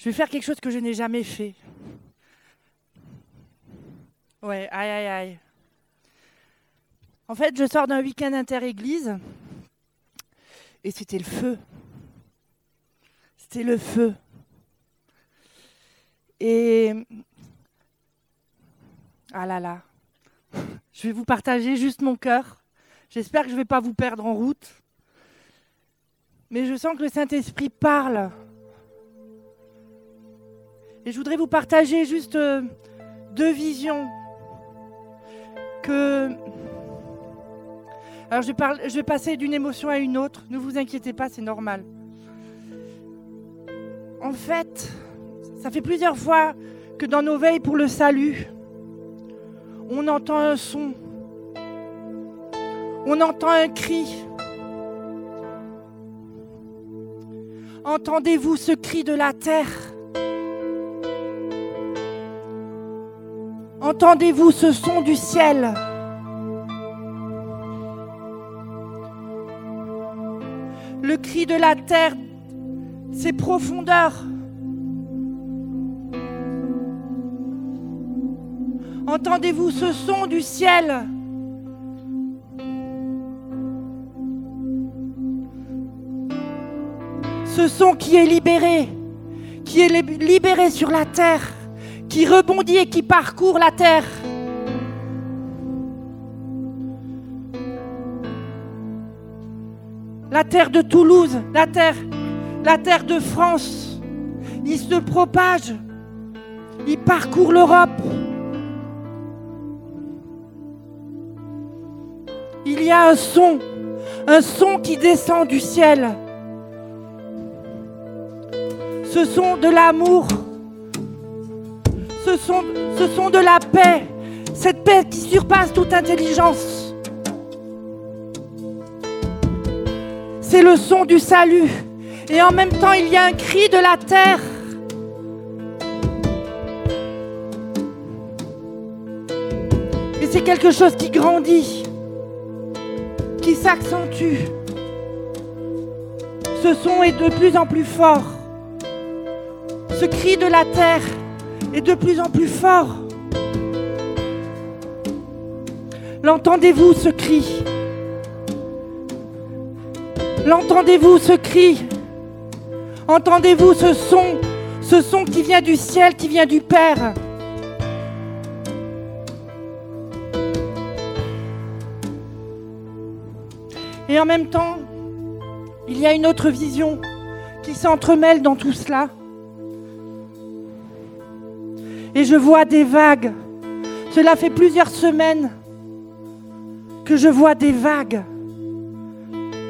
Je vais faire quelque chose que je n'ai jamais fait. Ouais, aïe, aïe, aïe. En fait, je sors d'un week-end inter-église et c'était le feu. C'était le feu. Et. Ah là là. Je vais vous partager juste mon cœur. J'espère que je ne vais pas vous perdre en route. Mais je sens que le Saint-Esprit parle. Et je voudrais vous partager juste euh, deux visions que... Alors je je vais passer d'une émotion à une autre. Ne vous inquiétez pas, c'est normal. En fait, ça fait plusieurs fois que dans nos veilles pour le salut, on entend un son, on entend un cri. Entendez-vous ce cri de la terre? Entendez-vous ce son du ciel. Le cri de la terre, ses profondeurs. Entendez-vous ce son du ciel. Ce son qui est libéré, qui est libéré sur la terre, qui rebondit et qui parcourt la terre. La terre de Toulouse, la terre, la terre de France, il se propage, il parcourt l'Europe. Il y a un son, un son qui descend du ciel. Ce son de l'amour, ce son, ce son de la paix, cette paix qui surpasse toute intelligence. C'est le son du salut. Et en même temps, il y a un cri de la terre. Et c'est quelque chose qui grandit qui s'accentue. Ce son est de plus en plus fort. Ce cri de la terre est de plus en plus fort. L'entendez-vous ce cri? L'entendez-vous ce cri? Entendez-vous ce son Ce son qui vient du ciel, qui vient du Père? Et en même temps, il y a une autre vision qui s'entremêle dans tout cela. Et je vois des vagues. Cela fait plusieurs semaines que je vois des vagues.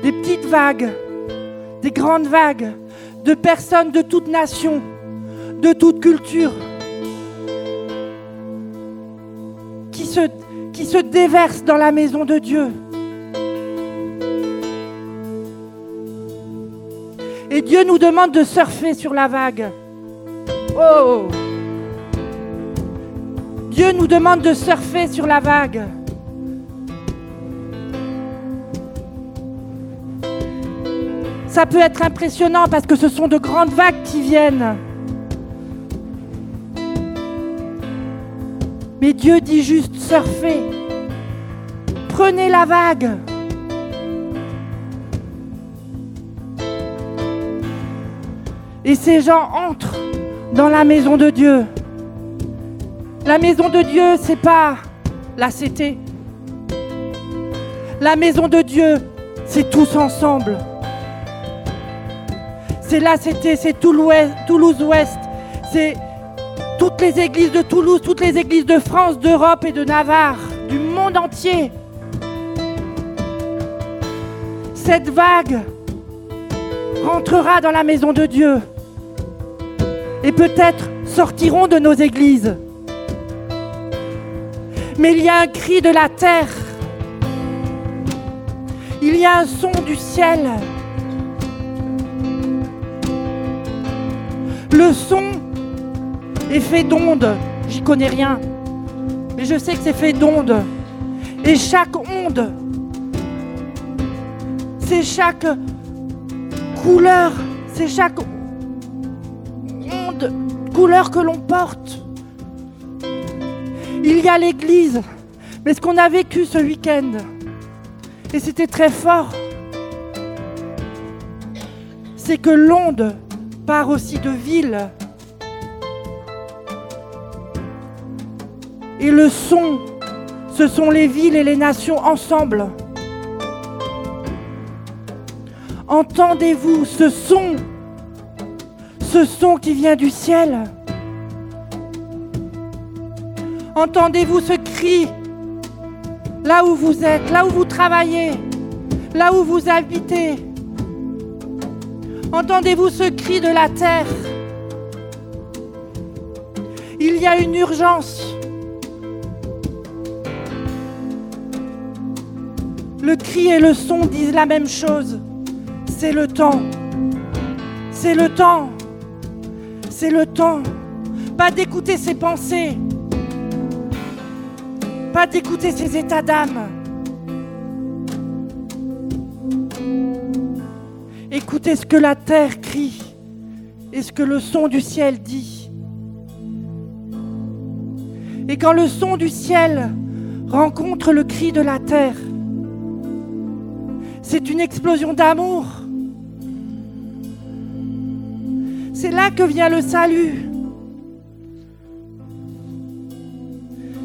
Des petites vagues, des grandes vagues de personnes de toute nation, de toute culture, qui se, qui se déversent dans la maison de Dieu. Et Dieu nous demande de surfer sur la vague. Oh Dieu nous demande de surfer sur la vague. Ça peut être impressionnant parce que ce sont de grandes vagues qui viennent. Mais Dieu dit juste surfer. Prenez la vague. Et ces gens entrent dans la maison de Dieu. La maison de Dieu, c'est pas la CT. La maison de Dieu, c'est tous ensemble. C'est la CT, c'est Toulouse-Ouest, c'est toutes les églises de Toulouse, toutes les églises de France, d'Europe et de Navarre, du monde entier. Cette vague rentrera dans la maison de Dieu et peut-être sortiront de nos églises. Mais il y a un cri de la terre. Il y a un son du ciel. Le son est fait d'ondes. J'y connais rien. Mais je sais que c'est fait d'ondes. Et chaque onde, c'est chaque couleur, c'est chaque selon de couleur que l'on porte. Il y a l'Église, mais ce qu'on a vécu ce week-end, et c'était très fort, c'est que l'onde part aussi de ville. Et le son, ce sont les villes et les nations ensemble. Entendez-vous ce son ce son qui vient du ciel Entendez-vous ce cri là où vous êtes, là où vous travaillez, là où vous habitez? Entendez-vous ce cri de la terre? Il y a une urgence. Le cri et le son disent la même chose. C'est le temps. C'est le temps. C'est le temps. Pas d'écouter ses pensées. Pas d'écouter ses états d'âme. Écoutez ce que la terre crie et ce que le son du ciel dit. Et quand le son du ciel rencontre le cri de la terre, c'est une explosion d'amour. C'est là que vient le salut.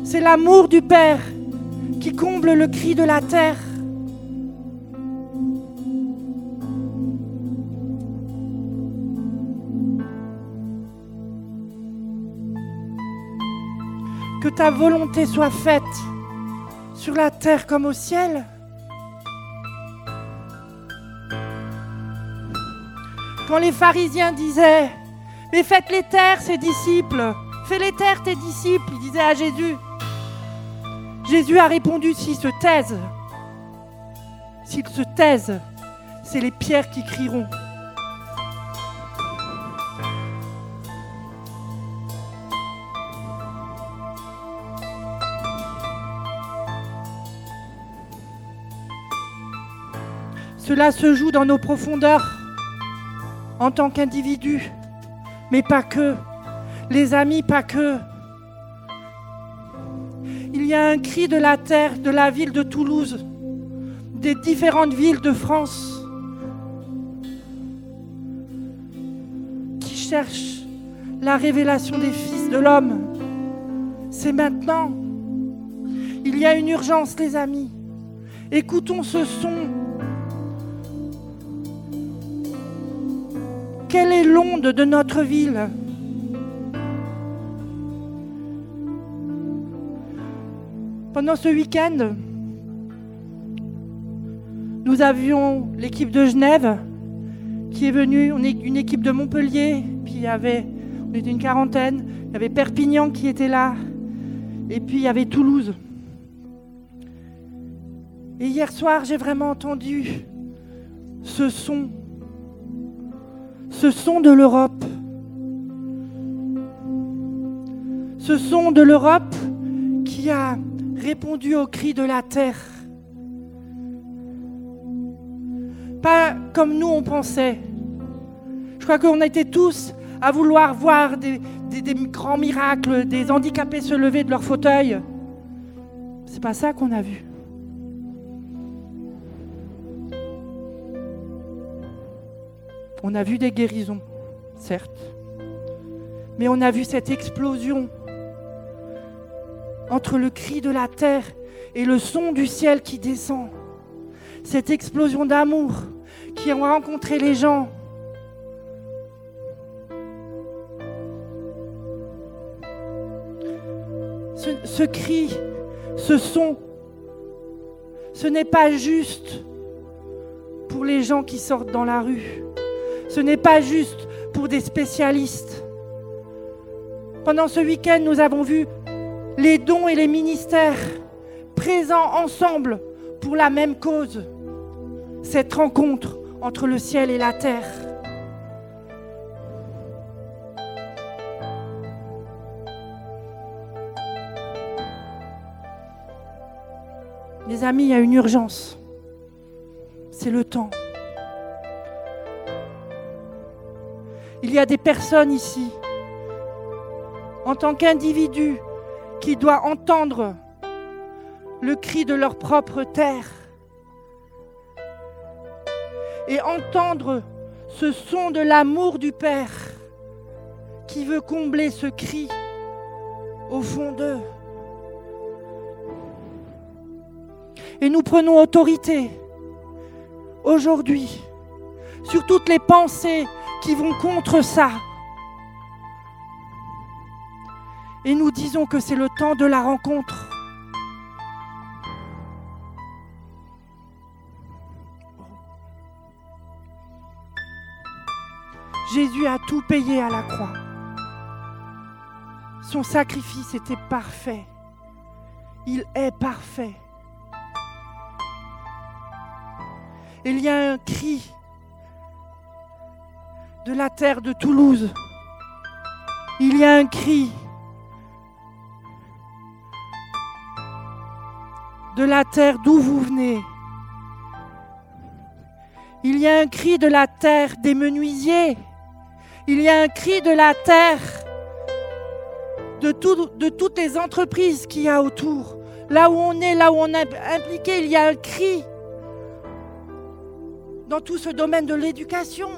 C'est l'amour du Père qui comble le cri de la terre. Que ta volonté soit faite sur la terre comme au ciel. Quand les pharisiens disaient, mais faites-les taire, ses disciples, fais-les taire, tes disciples, ils disaient à Jésus. Jésus a répondu, s'ils se taisent, s'ils se taisent, c'est les pierres qui crieront. Cela se joue dans nos profondeurs en tant qu'individu, mais pas que. Les amis, pas que. Il y a un cri de la terre, de la ville de Toulouse, des différentes villes de France, qui cherchent la révélation des fils de l'homme. C'est maintenant. Il y a une urgence, les amis. Écoutons ce son Quelle est l'onde de notre ville? Pendant ce week-end, nous avions l'équipe de Genève qui est venue, une équipe de Montpellier, puis il y avait, on était une quarantaine, il y avait Perpignan qui était là, et puis il y avait Toulouse. Et hier soir, j'ai vraiment entendu ce son ce son de l'Europe. Ce son de l'Europe qui a répondu au cri de la terre. Pas comme nous on pensait. Je crois qu'on était tous à vouloir voir des, des, grands miracles, des handicapés se lever de leur fauteuil. C'est pas ça qu'on a vu. On a vu des guérisons, certes, mais on a vu cette explosion entre le cri de la terre et le son du ciel qui descend. Cette explosion d'amour qui a rencontré les gens. Ce, cri, ce son, ce n'est pas juste pour les gens qui sortent dans la rue. Ce n'est pas juste pour des spécialistes. Pendant ce week-end, nous avons vu les dons et les ministères présents ensemble pour la même cause, cette rencontre entre le ciel et la terre. Les amis, il y a une urgence. C'est le temps. Il y a des personnes ici en tant qu'individu qui doit entendre le cri de leur propre terre et entendre ce son de l'amour du Père qui veut combler ce cri au fond d'eux. Et nous prenons autorité aujourd'hui sur toutes les pensées qui vont contre ça. Et nous disons que c'est le temps de la rencontre. Jésus a tout payé à la croix. Son sacrifice était parfait. Il est parfait. Il y a un cri de la terre de Toulouse. Il y a un cri de la terre d'où vous venez. Il y a un cri de la terre des menuisiers. Il y a un cri de la terre de, toutes les entreprises qu'il y a autour. Là où on est, là où on est impliqué, il y a un cri dans tout ce domaine de l'éducation.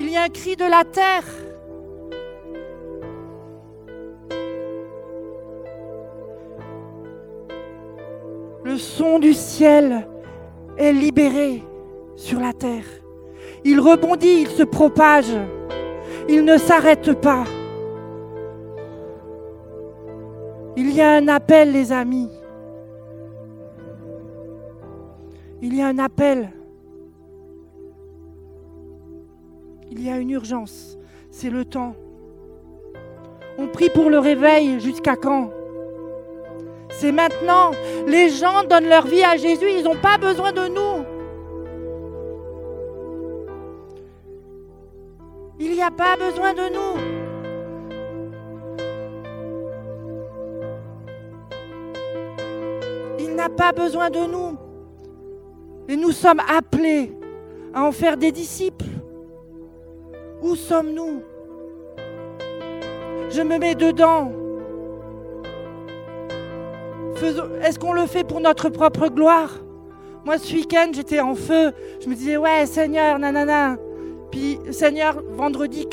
Il y a un cri de la terre. Le son du ciel est libéré sur la terre. Il rebondit, il se propage. Il ne s'arrête pas. Il y a un appel, les amis. Il y a un appel. Il y a une urgence. C'est le temps. On prie pour le réveil jusqu'à quand? C'est maintenant. Les gens donnent leur vie à Jésus. Ils n'ont pas besoin de nous. Il n'y a pas besoin de nous. Il n'a pas besoin de nous. Et nous sommes appelés à en faire des disciples. Où sommes-nous? Je me mets dedans. Est-ce qu'on le fait pour notre propre gloire? Moi, ce week-end, j'étais en feu. Je me disais, ouais, Seigneur, nanana. Puis Seigneur, vendredi.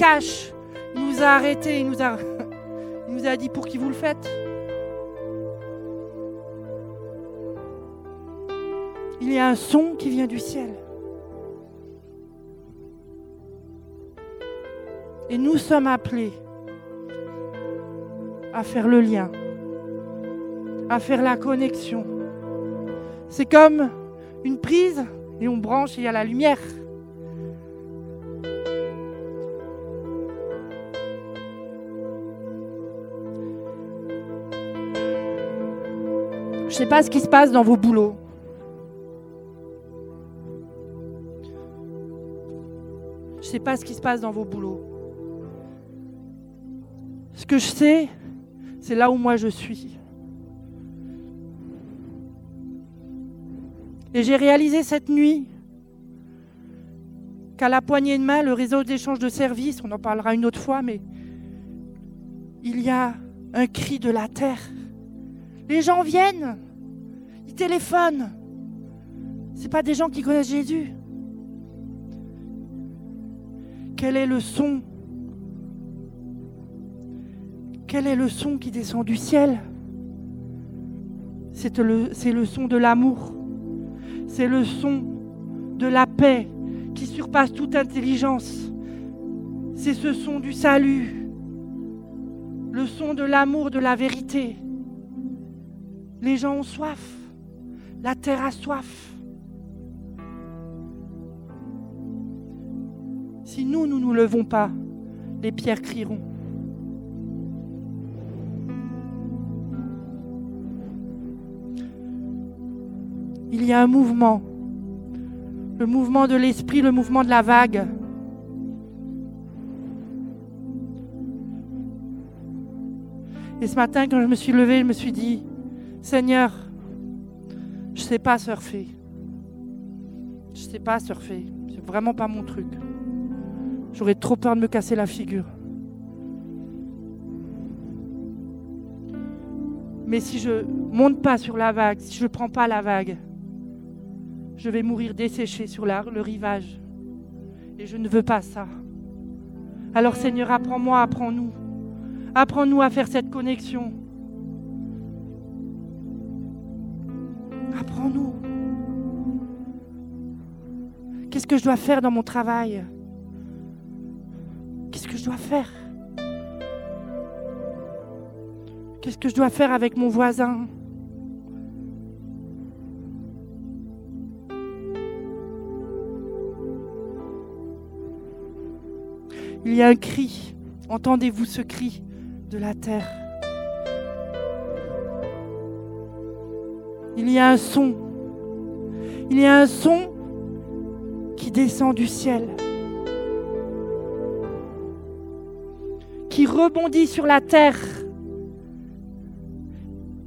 Il nous a arrêtés, il nous a, il nous a dit pour qui vous le faites. Il y a un son qui vient du ciel. Et nous sommes appelés à faire le lien, à faire la connexion. C'est comme une prise et on branche et il y a la lumière. Je ne sais pas ce qui se passe dans vos boulots. Je ne sais pas ce qui se passe dans vos boulots. Ce que je sais, c'est là où moi je suis. Et j'ai réalisé cette nuit qu'à la poignée de main, le réseau d'échange de services, on en parlera une autre fois, mais il y a un cri de la terre les gens viennent, ils téléphonent. Ce pas des gens qui connaissent Jésus. Quel est le son? Quel est le son qui descend du ciel? C'est le, le son de l'amour. C'est le son de la paix qui surpasse toute intelligence. C'est ce son du salut, le son de l'amour, de la vérité. Les gens ont soif. La terre a soif. Si nous, nous ne nous levons pas, les pierres crieront. Il y a un mouvement, le mouvement de l'esprit, le mouvement de la vague. Et ce matin, quand je me suis levée, je me suis dit, Seigneur, je ne sais pas surfer. Je ne sais pas surfer. C'est vraiment pas mon truc. J'aurais trop peur de me casser la figure. Mais si je monte pas sur la vague, si je ne prends pas la vague, je vais mourir desséché sur le rivage. Et je ne veux pas ça. Alors Seigneur, apprends-moi, apprends-nous. Apprends-nous à faire cette connexion. Apprends-nous. Qu'est-ce que je dois faire dans mon travail? Qu'est-ce que je dois faire? Qu'est-ce que je dois faire avec mon voisin? Il y a un cri. Entendez-vous ce cri de la terre? Il y a un son. Il y a un son qui descend du ciel. Qui rebondit sur la terre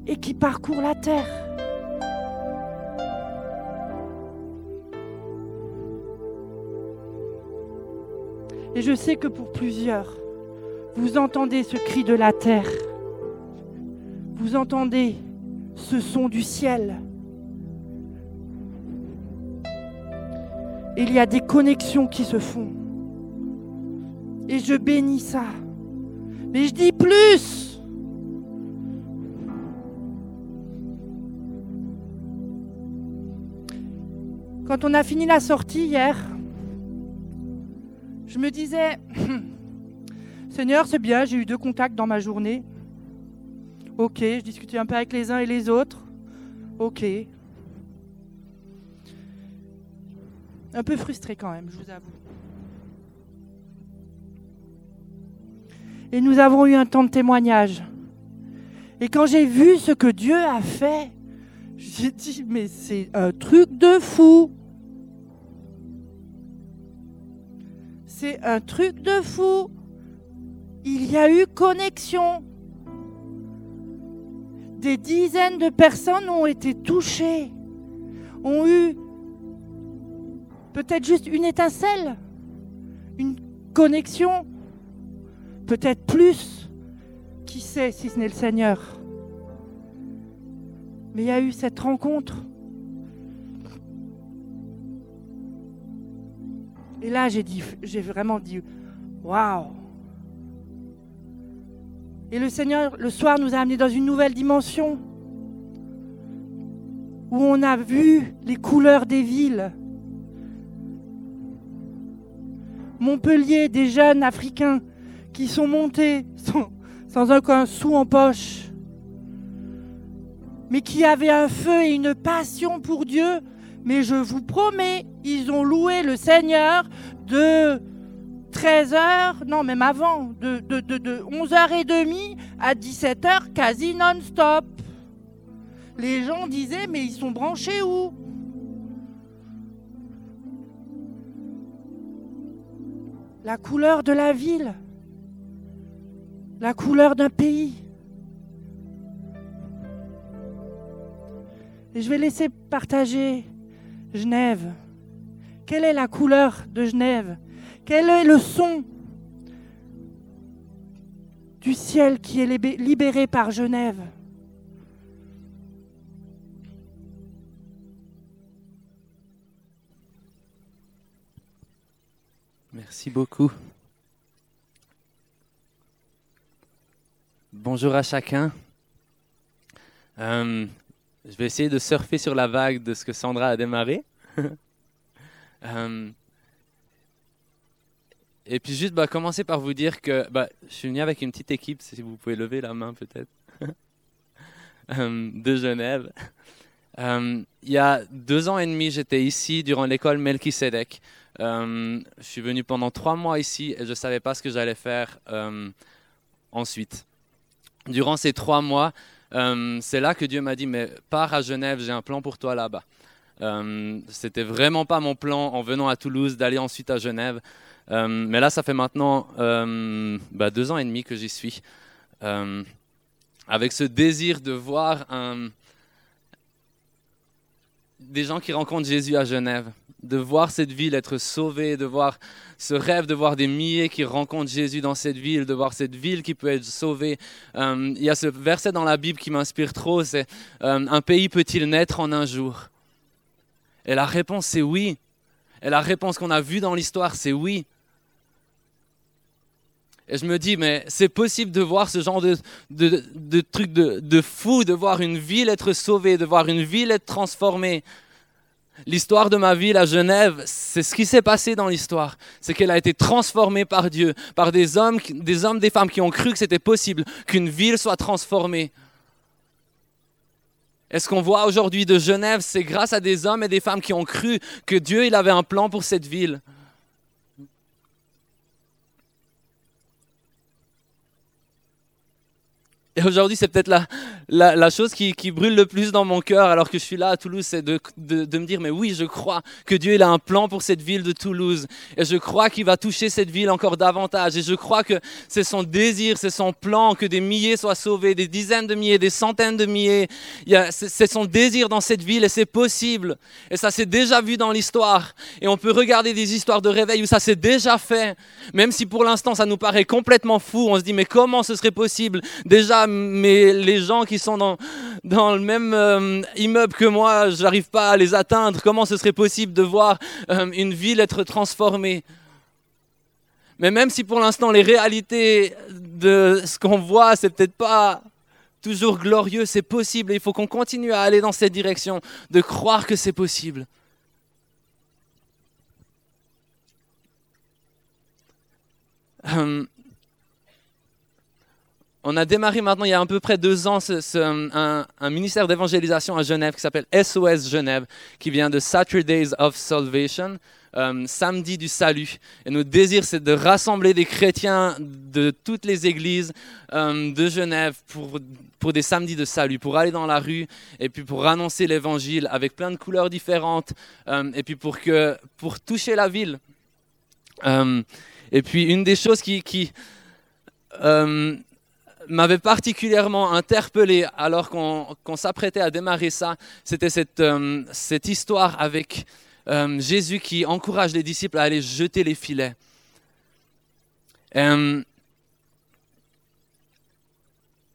et qui parcourt la terre. Et je sais que pour plusieurs, vous entendez ce cri de la terre. Vous entendez ce son du ciel. Il y a des connexions qui se font. Et je bénis ça. Mais je dis plus. Quand on a fini la sortie hier, je me disais, Seigneur, c'est bien, j'ai eu deux contacts dans ma journée. Ok, je discutais un peu avec les uns et les autres. Ok. Un peu frustré quand même, je vous avoue. Et nous avons eu un temps de témoignage. Et quand j'ai vu ce que Dieu a fait, j'ai dit, mais c'est un truc de fou. C'est un truc de fou. Il y a eu connexion. Des dizaines de personnes ont été touchées, ont eu peut-être juste une étincelle, une connexion, peut-être plus. Qui sait si ce n'est le Seigneur? Mais il y a eu cette rencontre. Et là, j'ai vraiment dit, waouh. Et le Seigneur, le soir, nous a amenés dans une nouvelle dimension où on a vu les couleurs des villes. Montpellier, des jeunes Africains qui sont montés sans, sans aucun sou en poche, mais qui avaient un feu et une passion pour Dieu mais je vous promets, ils ont loué le Seigneur de 13h, non même avant, de, de, de, 11h30 à 17h, quasi non-stop. Les gens disaient, mais ils sont branchés où? La couleur de la ville, la couleur d'un pays. Et je vais laisser partager Genève Quelle est la couleur de Genève? Quel est le son du ciel qui est libéré par Genève? Merci beaucoup. Bonjour à chacun. Euh, je vais essayer de surfer sur la vague de ce que Sandra a démarré. Euh, et puis juste bah, commencer par vous dire que bah, je suis venu avec une petite équipe, si vous pouvez lever la main peut-être, euh, de Genève. Euh, il y a deux ans et demi, j'étais ici durant l'école Melchisedec. je suis venu pendant trois mois ici et je ne savais pas ce que j'allais faire ensuite. Durant ces trois mois, euh, c'est là que Dieu m'a dit, mais pars à Genève, j'ai un plan pour toi là-bas. Euh, C'était vraiment pas mon plan en venant à Toulouse d'aller ensuite à Genève. Euh, mais là, ça fait maintenant bah, deux ans et demi que j'y suis. avec ce désir de voir des gens qui rencontrent Jésus à Genève, de voir cette ville être sauvée, de voir ce rêve de voir des milliers qui rencontrent Jésus dans cette ville, de voir cette ville qui peut être sauvée. Euh, il y a ce verset dans la Bible qui m'inspire trop, c'est euh, Un pays peut-il naître en un jour? Et la réponse c'est oui. Et la réponse qu'on a vue dans l'histoire, c'est oui. Et je me dis, mais c'est possible de voir ce genre de, de, truc de, de fou, de voir une ville être sauvée, de voir une ville être transformée. L'histoire de ma ville à Genève, c'est ce qui s'est passé dans l'histoire. C'est qu'elle a été transformée par Dieu, par des hommes, des hommes, des femmes qui ont cru que c'était possible qu'une ville soit transformée. Et ce qu'on voit aujourd'hui de Genève, c'est grâce à des hommes et des femmes qui ont cru que Dieu il avait un plan pour cette ville. Et aujourd'hui, c'est peut-être la, la, chose qui, brûle le plus dans mon cœur alors que je suis là à Toulouse, c'est de, me dire, mais oui, je crois que Dieu il a un plan pour cette ville de Toulouse. Et je crois qu'il va toucher cette ville encore davantage. Et je crois que c'est son désir, c'est son plan que des milliers soient sauvés, des dizaines de milliers, des centaines de milliers. C'est son désir dans cette ville et c'est possible. Et ça s'est déjà vu dans l'histoire. Et on peut regarder des histoires de réveil où ça s'est déjà fait. Même si pour l'instant ça nous paraît complètement fou, on se dit, mais comment ce serait possible? Déjà, mais les gens qui sont dans, dans le même euh, immeuble que moi, je n'arrive pas à les atteindre. Comment ce serait possible de voir euh, une ville être transformée? Mais même si pour l'instant les réalités de ce qu'on voit, c'est peut-être pas toujours glorieux, c'est possible. Et il faut qu'on continue à aller dans cette direction, de croire que c'est possible. Euh, on a démarré maintenant, il y a à peu près deux ans, un, ministère d'évangélisation à Genève qui s'appelle SOS Genève, qui vient de Saturdays of Salvation, euh, samedi du salut. Et notre désir, c'est de rassembler des chrétiens de toutes les églises euh, de Genève pour, pour des samedis de salut, pour aller dans la rue et puis pour annoncer l'évangile avec plein de couleurs différentes euh, et puis pour, que, pour toucher la ville. et puis une des choses qui... qui m'avait particulièrement interpellé alors qu'on s'apprêtait à démarrer ça, c'était cette, euh, cette, histoire avec euh, Jésus qui encourage les disciples à aller jeter les filets. Euh,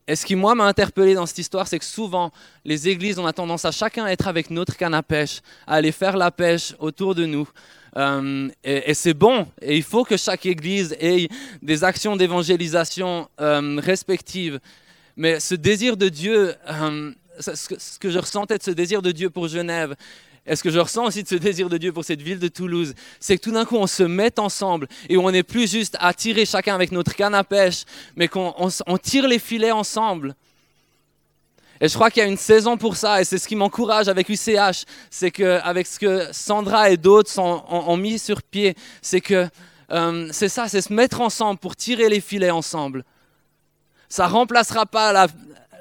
et ce qui, moi, m'a interpellé dans cette histoire, c'est que souvent, les églises, on a tendance à chacun être avec notre canne à pêche, à aller faire la pêche autour de nous. Euh, et, c'est bon, et il faut que chaque église ait des actions d'évangélisation euh, respectives. Mais ce désir de Dieu, euh, ce, que, je ressentais de ce désir de Dieu pour Genève, et ce que je ressens aussi de ce désir de Dieu pour cette ville de Toulouse, c'est que tout d'un coup, on se met ensemble et on n'est plus juste à tirer chacun avec notre canne à pêche, mais qu'on on tire les filets ensemble. Et je crois qu'il y a une saison pour ça, et c'est ce qui m'encourage avec UCH, c'est qu'avec ce que Sandra et d'autres ont, mis sur pied, c'est que euh, c'est ça, c'est se mettre ensemble pour tirer les filets ensemble. Ça remplacera pas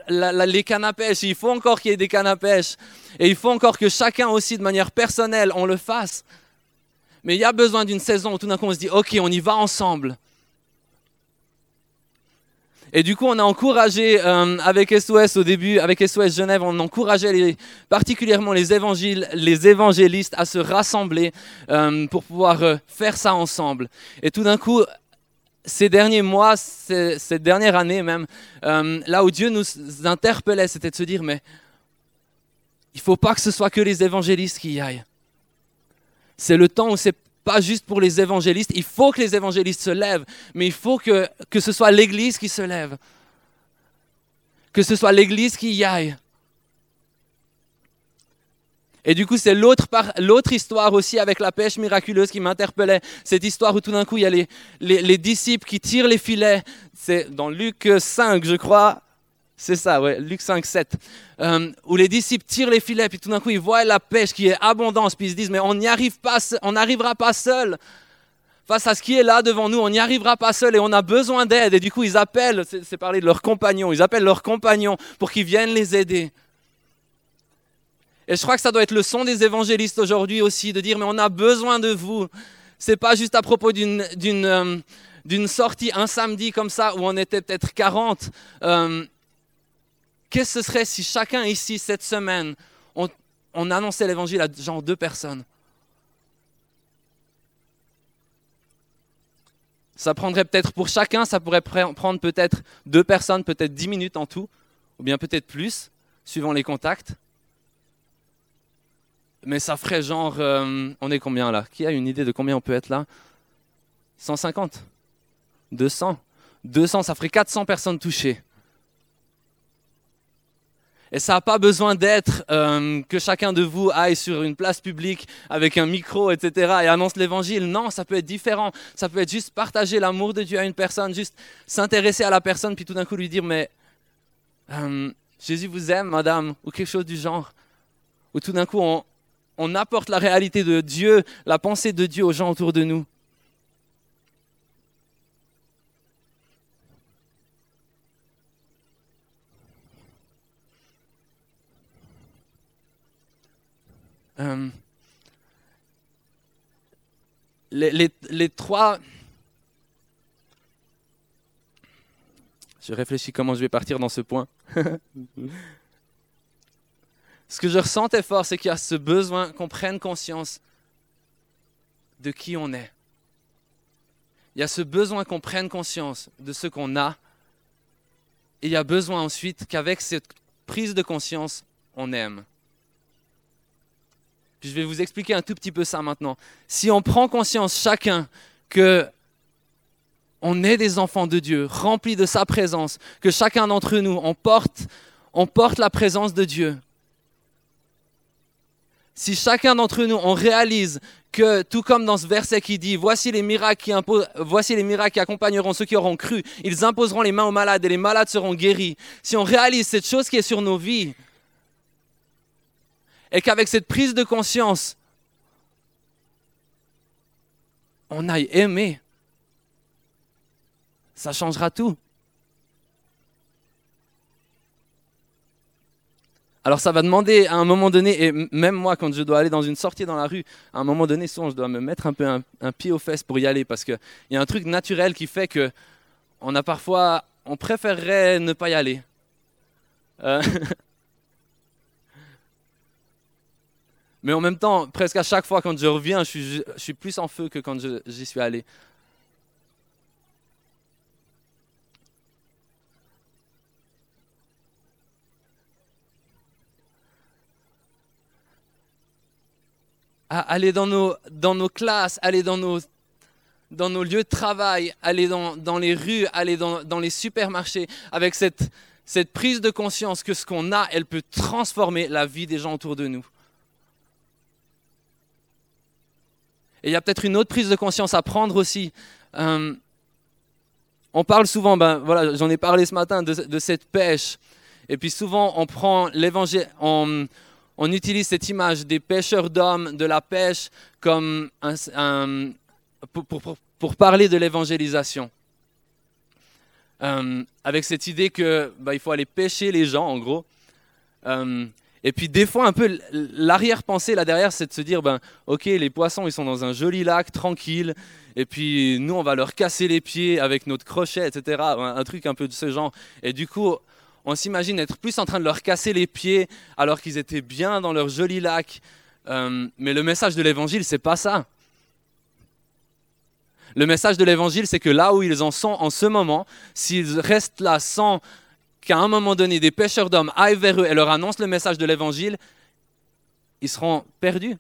les cannes à pêche, il faut encore qu'il y ait des cannes à pêche, et il faut encore que chacun aussi, de manière personnelle, on le fasse. Mais il y a besoin d'une saison où tout d'un coup on se dit, ok, on y va ensemble. Et du coup, on a encouragé euh, avec SOS au début, avec SOS Genève, on encourageait les, particulièrement les, évangiles, les évangélistes à se rassembler euh, pour pouvoir euh, faire ça ensemble. Et tout d'un coup, ces derniers mois, cette dernière année même, là où Dieu nous interpellait, c'était de se dire, mais il ne faut pas que ce soit que les évangélistes qui y aillent. C'est le temps où c'est pas juste pour les évangélistes. Il faut que les évangélistes se lèvent, mais il faut que, que ce soit l'Église qui se lève. Que ce soit l'Église qui y aille. Et du coup, c'est l'autre, l'autre histoire aussi avec la pêche miraculeuse qui m'interpellait. Cette histoire où tout d'un coup, il y a les, les, les disciples qui tirent les filets. C'est dans Luc 5, je crois. C'est ça, ouais, Luc 5, 7. Euh, où les disciples tirent les filets, puis tout d'un coup, ils voient la pêche qui est abondante, puis ils se disent, mais on n'y arrive pas, on n'arrivera pas seul. Face à ce qui est là devant nous, on n'y arrivera pas seul et on a besoin d'aide. Et du coup, ils appellent, c'est parler de leurs compagnons, ils appellent leurs compagnons pour qu'ils viennent les aider. Et je crois que ça doit être le son des évangélistes aujourd'hui aussi, de dire, mais on a besoin de vous. C'est pas juste à propos d'une, d'une, euh, sortie un samedi comme ça où on était peut-être 40. Qu'est-ce que ce serait si chacun ici, cette semaine, on, annonçait l'évangile à genre deux personnes? Ça prendrait peut-être pour chacun, ça pourrait prendre peut-être deux personnes, peut-être dix minutes en tout, ou bien peut-être plus, suivant les contacts. Mais ça ferait genre, euh, on est combien là? Qui a une idée de combien on peut être là? 150 200 200, ça ferait 400 personnes touchées. Et ça n'a pas besoin d'être euh, que chacun de vous aille sur une place publique avec un micro, etc., et annonce l'évangile. Non, ça peut être différent. Ça peut être juste partager l'amour de Dieu à une personne, juste s'intéresser à la personne, puis tout d'un coup lui dire, mais euh, Jésus vous aime, madame, ou quelque chose du genre. Ou tout d'un coup, on, on apporte la réalité de Dieu, la pensée de Dieu aux gens autour de nous. Euh, les, trois... Je réfléchis comment je vais partir dans ce point. ce que je ressentais fort, c'est qu'il y a ce besoin qu'on prenne conscience de qui on est. Il y a ce besoin qu'on prenne conscience de ce qu'on a. Et il y a besoin ensuite qu'avec cette prise de conscience, on aime je vais vous expliquer un tout petit peu ça maintenant. Si on prend conscience chacun que on est des enfants de Dieu, remplis de sa présence, que chacun d'entre nous, on porte, la présence de Dieu. Si chacun d'entre nous, on réalise que, tout comme dans ce verset qui dit, voici les miracles qui accompagneront ceux qui auront cru, ils imposeront les mains aux malades et les malades seront guéris. Si on réalise cette chose qui est sur nos vies, et qu'avec cette prise de conscience, on aille aimer, ça changera tout. Alors ça va demander à un moment donné, et même moi quand je dois aller dans une sortie dans la rue, à un moment donné, souvent je dois me mettre un peu un, pied aux fesses pour y aller, parce qu'il y a un truc naturel qui fait que on a parfois, on préférerait ne pas y aller. Euh, Mais en même temps, presque à chaque fois quand je reviens, je suis, plus en feu que quand j'y suis allé. aller dans nos, dans nos classes, aller dans nos, dans nos lieux de travail, aller dans, dans les rues, aller dans, dans, les supermarchés, avec cette, cette prise de conscience que ce qu'on a, elle peut transformer la vie des gens autour de nous. Et il y a peut-être une autre prise de conscience à prendre aussi. Euh, on parle souvent, ben voilà, j'en ai parlé ce matin de, cette pêche. Et puis souvent, on prend l'évangile, on, utilise cette image des pêcheurs d'hommes, de la pêche, comme pour, parler de l'évangélisation. Euh, avec cette idée que ben, il faut aller pêcher les gens, en gros. Euh, et puis des fois, un peu l'arrière-pensée là derrière, c'est de se dire, ben, ok, les poissons, ils sont dans un joli lac, tranquille, et puis nous, on va leur casser les pieds avec notre crochet, etc. Un, truc un peu de ce genre. Et du coup, on s'imagine être plus en train de leur casser les pieds alors qu'ils étaient bien dans leur joli lac. Euh, mais le message de l'évangile, c'est pas ça. Le message de l'évangile, c'est que là où ils en sont en ce moment, s'ils restent là sans qu'à un moment donné, des pêcheurs d'hommes aillent vers eux et leur annoncent le message de l'évangile, ils seront perdus.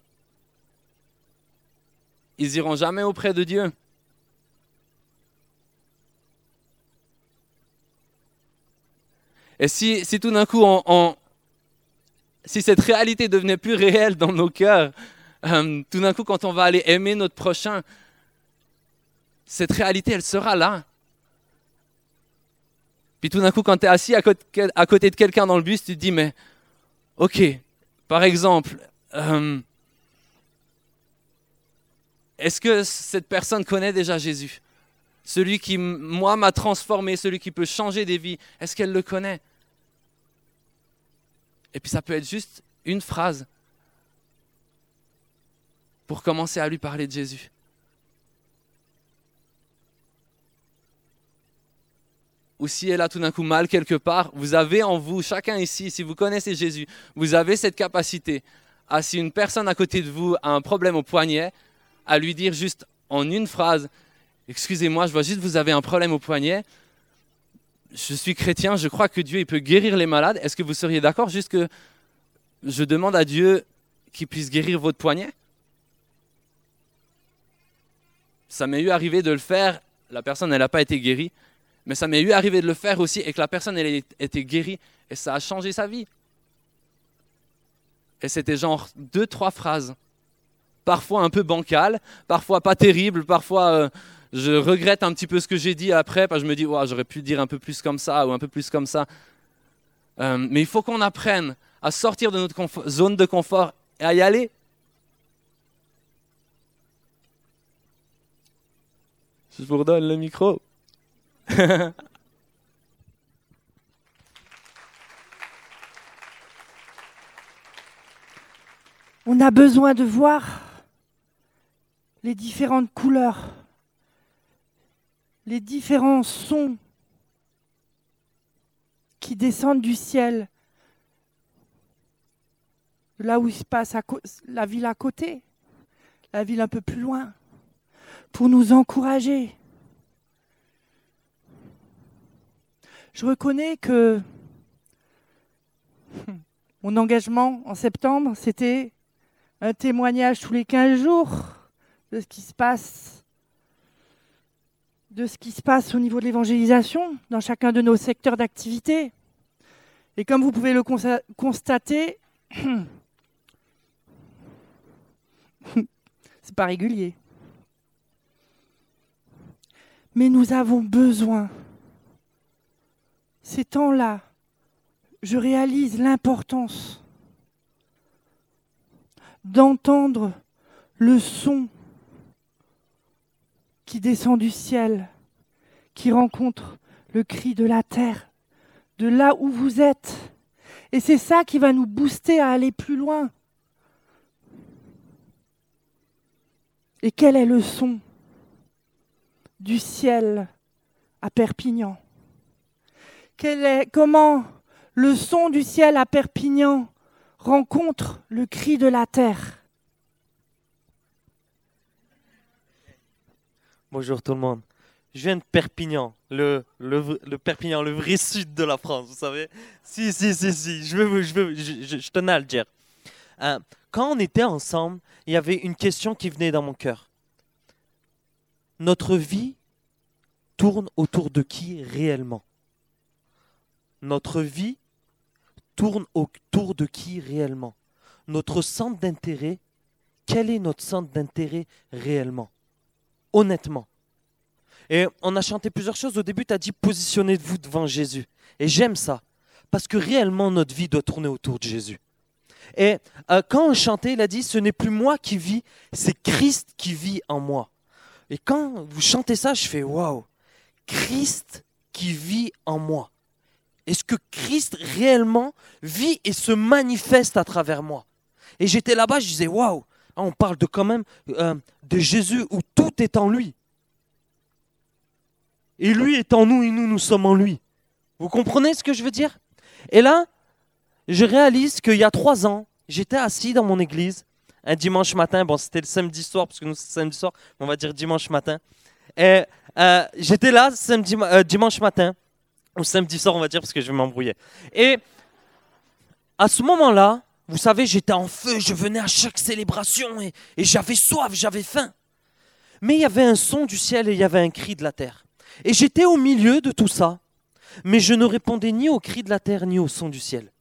Ils iront jamais auprès de Dieu. Et si, si tout d'un coup, si cette réalité devenait plus réelle dans nos cœurs, euh, tout d'un coup, quand on va aller aimer notre prochain, cette réalité, elle sera là. Puis tout d'un coup, quand tu es assis à côté, de quelqu'un dans le bus, tu te dis, mais ok, par exemple, euh, est-ce que cette personne connaît déjà Jésus? Celui qui, moi, m'a transformé, celui qui peut changer des vies, est-ce qu'elle le connaît? Et puis ça peut être juste une phrase pour commencer à lui parler de Jésus. Ou si elle a tout d'un coup mal quelque part, vous avez en vous, chacun ici, si vous connaissez Jésus, vous avez cette capacité à, si une personne à côté de vous a un problème au poignet, à lui dire juste en une phrase, excusez-moi, je vois juste que vous avez un problème au poignet. Je suis chrétien, je crois que Dieu il peut guérir les malades. Est-ce que vous seriez d'accord juste que je demande à Dieu qu'il puisse guérir votre poignet? Ça m'est eu arrivé de le faire, la personne elle n'a pas été guérie, mais ça m'est eu arrivé de le faire aussi et que la personne elle ait été guérie et ça a changé sa vie. Et c'était genre deux, trois phrases parfois un peu bancal, parfois pas terrible, parfois euh, je regrette un petit peu ce que j'ai dit après, parce que je me dis, j'aurais pu dire un peu plus comme ça ou un peu plus comme ça. Euh, mais il faut qu'on apprenne à sortir de notre zone de confort et à y aller. Je vous redonne le micro. On a besoin de voir les différentes couleurs, les différents sons qui descendent du ciel, là où se passe la ville à côté, la ville un peu plus loin, pour nous encourager. Je reconnais que mon engagement en septembre, c'était un témoignage tous les 15 jours de ce qui se passe de ce qui se passe au niveau de l'évangélisation dans chacun de nos secteurs d'activité. Et comme vous pouvez le constater, c'est pas régulier. Mais nous avons besoin, ces temps-là, je réalise l'importance d'entendre le son qui descend du ciel, qui rencontre le cri de la terre, de là où vous êtes. Et c'est ça qui va nous booster à aller plus loin. Et quel est le son du ciel à Perpignan? Comment le son du ciel à Perpignan rencontre le cri de la terre? Bonjour tout le monde. Je viens de Perpignan, le, Perpignan, le vrai sud de la France, vous savez. Si, si, si, si, je, veux, je, veux, je, je, tenais à le dire. Euh, quand on était ensemble, il y avait une question qui venait dans mon cœur. Notre vie tourne autour de qui réellement? Notre vie tourne autour de qui réellement? Notre centre d'intérêt, quel est notre centre d'intérêt réellement? Honnêtement. Et on a chanté plusieurs choses. Au début, tu as dit positionnez-vous devant Jésus. Et j'aime ça, parce que réellement, notre vie doit tourner autour de Jésus. Et euh, quand on chantait, il a dit, ce n'est plus moi qui vis, c'est Christ qui vit en moi. Et quand vous chantez ça, je fais, waouh, Christ qui vit en moi. Est-ce que Christ réellement vit et se manifeste à travers moi? Et j'étais là-bas, je disais, waouh, ah, on parle de quand même euh, de Jésus où tout est en lui. Et lui est en nous et nous, nous sommes en lui. Vous comprenez ce que je veux dire? Et là, je réalise qu'il y a trois ans, j'étais assis dans mon église un dimanche matin. Bon, c'était le samedi soir, parce que nous, c'est samedi soir, on va dire dimanche matin. Et euh, j'étais là euh, dimanche matin, ou samedi soir, on va dire, parce que je vais m'embrouiller. Et à ce moment-là, vous savez, j'étais en feu, je venais à chaque célébration et, j'avais soif, j'avais faim. Mais il y avait un son du ciel et il y avait un cri de la terre. Et j'étais au milieu de tout ça, mais je ne répondais ni au cri de la terre ni au son du ciel.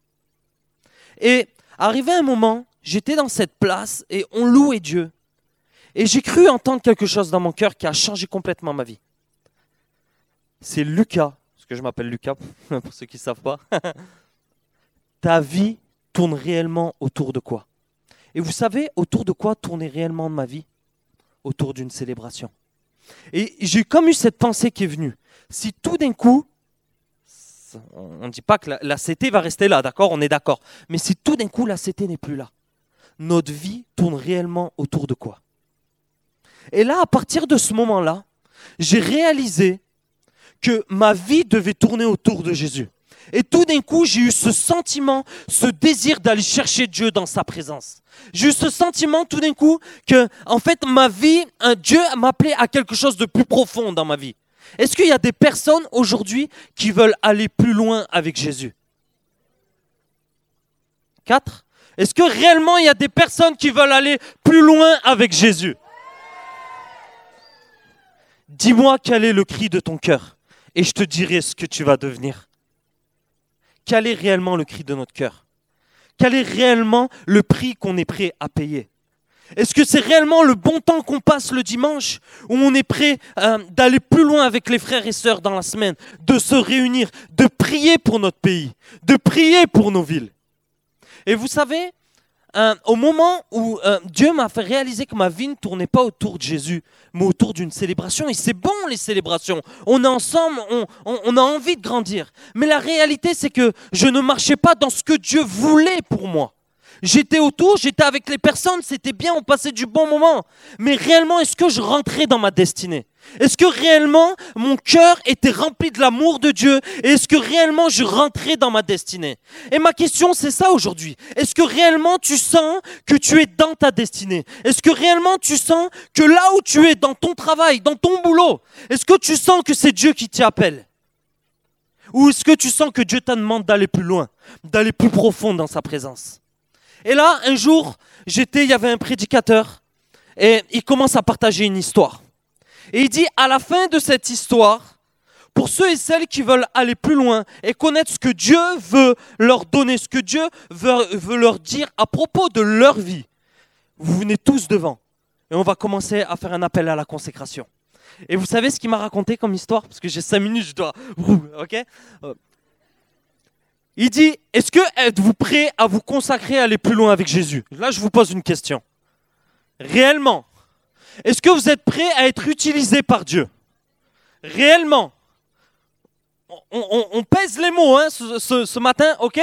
Et arrivé un moment, j'étais dans cette place et on louait Dieu. Et j'ai cru entendre quelque chose dans mon cœur qui a changé complètement ma vie. C'est Lucas, que je m'appelle Lucas, pour ceux qui ne savent pas. Ta vie tourne réellement autour de quoi? Et vous savez, autour de quoi tournait réellement ma vie? Autour d'une célébration. Et j'ai comme eu cette pensée qui est venue. Si tout d'un coup, on ne dit pas que la, la CT va rester là, d'accord? On est d'accord. Mais si tout d'un coup la CT n'est plus là, notre vie tourne réellement autour de quoi? Et là, à partir de ce moment-là, j'ai réalisé que ma vie devait tourner autour de Jésus. Et tout d'un coup, j'ai eu ce sentiment, ce désir d'aller chercher Dieu dans sa présence. J'ai eu ce sentiment tout d'un coup que, en fait, ma vie, un Dieu m'appelait à quelque chose de plus profond dans ma vie. Est-ce qu'il y a des personnes aujourd'hui qui veulent aller plus loin avec Jésus? Quatre. Est-ce que réellement il y a des personnes qui veulent aller plus loin avec Jésus? Dis-moi quel est le cri de ton cœur et je te dirai ce que tu vas devenir. Quel est réellement le cri de notre cœur? Quel est réellement le prix qu'on est prêt à payer? Est-ce que c'est réellement le bon temps qu'on passe le dimanche où on est prêt euh, d'aller plus loin avec les frères et sœurs dans la semaine, de se réunir, de prier pour notre pays, de prier pour nos villes? Et vous savez, au moment où euh, Dieu m'a fait réaliser que ma vie ne tournait pas autour de Jésus, mais autour d'une célébration, et c'est bon les célébrations, on est ensemble, on a envie de grandir. Mais la réalité, c'est que je ne marchais pas dans ce que Dieu voulait pour moi. J'étais autour, j'étais avec les personnes, c'était bien, on passait du bon moment. Mais réellement, est-ce que je rentrais dans ma destinée? Est-ce que réellement mon cœur était rempli de l'amour de Dieu? Et est-ce que réellement je rentrais dans ma destinée? Et ma question, c'est ça aujourd'hui. Est-ce que réellement tu sens que tu es dans ta destinée? Est-ce que réellement tu sens que là où tu es, dans ton travail, dans ton boulot, est-ce que tu sens que c'est Dieu qui t'y appelle Ou est-ce que tu sens que Dieu te demande d'aller plus loin, d'aller plus profond dans sa présence? Et là, un jour, j'étais, il y avait un prédicateur, et il commence à partager une histoire. Et il dit, à la fin de cette histoire, pour ceux et celles qui veulent aller plus loin et connaître ce que Dieu veut leur donner, ce que Dieu veut, leur dire à propos de leur vie, vous venez tous devant. Et on va commencer à faire un appel à la consécration. Et vous savez ce qu'il m'a raconté comme histoire? Parce que j'ai cinq minutes, je dois... Ok? Il dit, est-ce que êtes-vous prêt à vous consacrer à aller plus loin avec Jésus? Là, je vous pose une question. Réellement, est-ce que vous êtes prêt à être utilisé par Dieu? Réellement. On, pèse les mots hein, ce, matin, ok?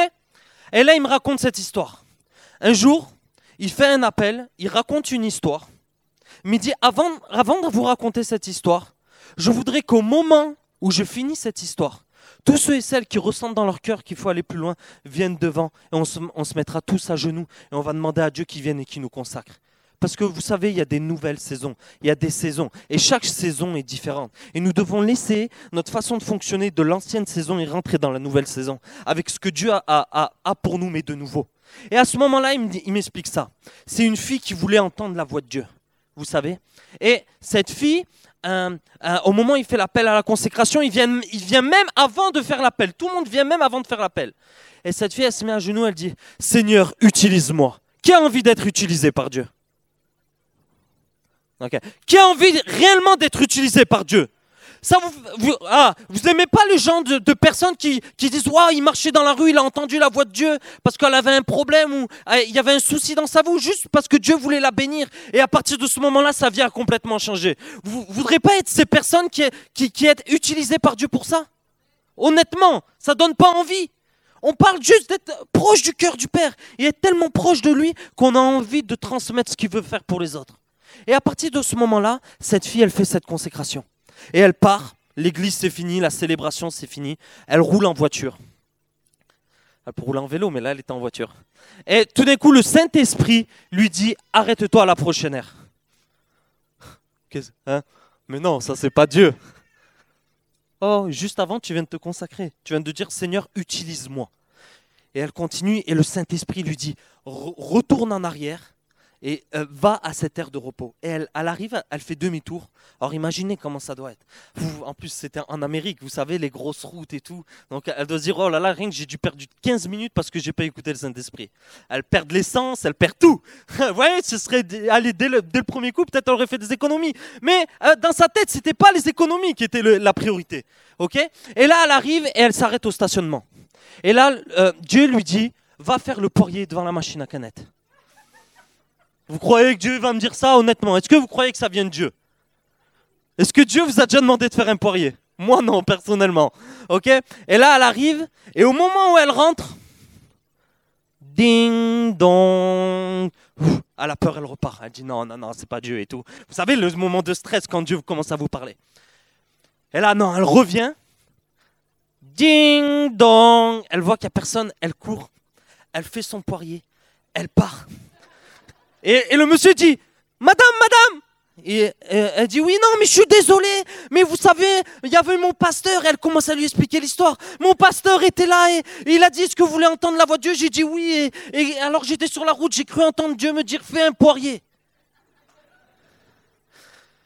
Et là, il me raconte cette histoire. Un jour, il fait un appel, il raconte une histoire. Mais il dit, avant, avant de vous raconter cette histoire, je voudrais qu'au moment où je finis cette histoire, tous ceux et celles qui ressentent dans leur cœur qu'il faut aller plus loin viennent devant et on se, mettra tous à genoux et on va demander à Dieu qu'il vienne et qu'il nous consacre. Parce que vous savez, il y a des nouvelles saisons, il y a des saisons, et chaque saison est différente. Et nous devons laisser notre façon de fonctionner de l'ancienne saison et rentrer dans la nouvelle saison, avec ce que Dieu a, pour nous, mais de nouveau. Et à ce moment-là, il m'explique ça. C'est une fille qui voulait entendre la voix de Dieu, vous savez. Et cette fille, au moment où il fait l'appel à la consécration, il vient, il vient même avant de faire l'appel. Tout le monde vient même avant de faire l'appel. Et cette fille, elle se met à genoux, elle dit, Seigneur, utilise-moi. Qui a envie d'être utilisé par Dieu? Qui a envie réellement d'être utilisé par Dieu vous, vous, ah, vous aimez pas le genre de, personnes qui, qui disent Waouh, il marchait dans la rue, il a entendu la voix de Dieu parce qu'elle avait un problème ou ah, il y avait un souci dans sa vie, juste parce que Dieu voulait la bénir. Et à partir de ce moment-là, sa vie a complètement changé. Vous voudrez pas être ces personnes qui, qui, qui utilisées par Dieu pour ça? Honnêtement, ça donne pas envie. On parle juste d'être proche du cœur du Père et être tellement proche de lui qu'on a envie de transmettre ce qu'il veut faire pour les autres. Et à partir de ce moment-là, cette fille, elle fait cette consécration. Et elle part. L'église, c'est fini. La célébration, c'est fini. Elle roule en voiture. Elle peut rouler en vélo, mais là, elle est en voiture. Et tout d'un coup, le Saint-Esprit lui dit Arrête-toi à la prochaine heure. Hein? Mais non, ça, c'est pas Dieu. Oh, juste avant, tu viens de te consacrer. Tu viens de dire Seigneur, utilise-moi. Et elle continue, et le Saint-Esprit lui dit Retourne en arrière et euh, va à cette aire de repos. Et elle, elle arrive, elle fait demi-tour. Alors imaginez comment ça doit être. en plus, c'était en Amérique, vous savez, les grosses routes et tout. Donc elle doit se dire, oh là là, rien que j'ai dû perdre 15 minutes parce que j'ai pas écouté le Saint-Esprit. Elle perd l'essence, elle perd tout. vous voyez, ce serait aller dès le, premier coup, peut-être elle aurait fait des économies. Mais euh, dans sa tête, c'était pas les économies qui étaient la priorité. ok? Et là, elle arrive et elle s'arrête au stationnement. Et là, euh, Dieu lui dit, va faire le poirier devant la machine à canettes. Vous croyez que Dieu va me dire ça honnêtement? Est-ce que vous croyez que ça vient de Dieu? Est-ce que Dieu vous a déjà demandé de faire un poirier? Moi non, personnellement. Ok? Et là, elle arrive, et au moment où elle rentre, ding dong, à la peur, elle repart. Elle dit non, non, non, c'est pas Dieu et tout. Vous savez, le moment de stress quand Dieu commence à vous parler. Et là, non, elle revient, Ding dong Elle voit qu'il n'y a personne, elle court, elle fait son poirier, elle part. Et, le monsieur dit Madame, madame et elle dit oui, non, mais je suis désolé, mais vous savez, il y avait mon pasteur, et elle commence à lui expliquer l'histoire. Mon pasteur était là et, et il a dit, est-ce que vous voulez entendre la voix de Dieu J'ai dit oui, et, et alors j'étais sur la route, j'ai cru entendre Dieu me dire, fais un poirier.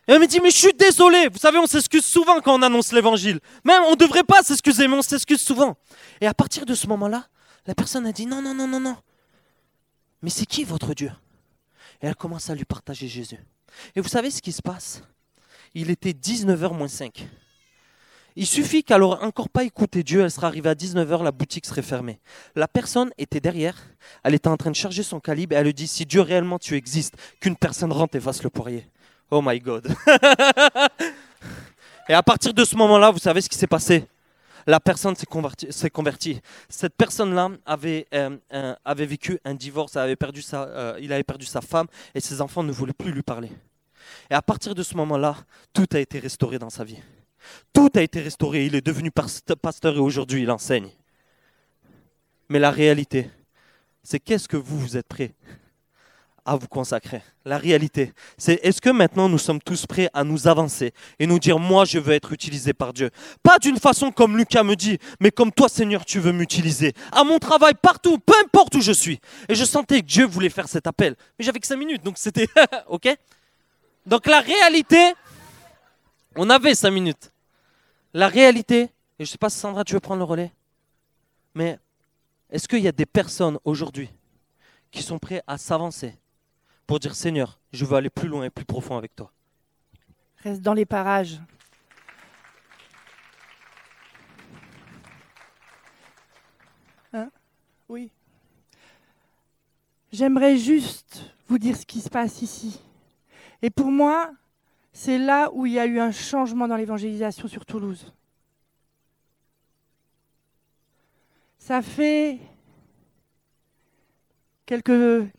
Et elle me dit, mais je suis désolé. Vous savez, on s'excuse souvent quand on annonce l'évangile. Même, on ne devrait pas s'excuser, mais on s'excuse souvent. Et à partir de ce moment-là, la personne a dit, non, non, non, non, non. Mais c'est qui votre Dieu? Et elle commence à lui partager Jésus. Et vous savez ce qui se passe? Il était 19h moins 5. Il suffit qu'elle n'aurait encore pas écouté Dieu, elle serait arrivée à 19h, la boutique serait fermée. La personne était derrière, elle était en train de charger son calibre et elle lui dit, si Dieu réellement tu existes, qu'une personne rentre et fasse le poirier. Oh my God. et à partir de ce moment-là, vous savez ce qui s'est passé? La personne s'est convertie. Cette personne-là avait, euh, vécu un divorce, euh, il avait perdu sa femme et ses enfants ne voulaient plus lui parler. Et à partir de ce moment-là, tout a été restauré dans sa vie. Tout a été restauré. Il est devenu past- pasteur et aujourd'hui il enseigne. Mais la réalité, c'est qu'est-ce que vous, vous êtes prêts à vous consacrer La réalité, c'est est-ce que maintenant nous sommes tous prêts à nous avancer et nous dire moi je veux être utilisé par Dieu? Pas d'une façon comme Lucas me dit, mais comme toi Seigneur tu veux m'utiliser. À mon travail, partout, peu importe où je suis. Et je sentais que Dieu voulait faire cet appel. Mais j'avais que 5 minutes, donc c'était OK? Donc la réalité, on avait 5 minutes. La réalité, et je ne sais pas si Sandra tu veux prendre le relais, mais est-ce qu'il y a des personnes aujourd'hui qui sont prêts à s'avancer? Pour dire Seigneur, je veux aller plus loin et plus profond avec toi. Reste dans les parages. Hein? Oui. J'aimerais juste vous dire ce qui se passe ici. Et pour moi, c'est là où il y a eu un changement dans l'évangélisation sur Toulouse. Ça fait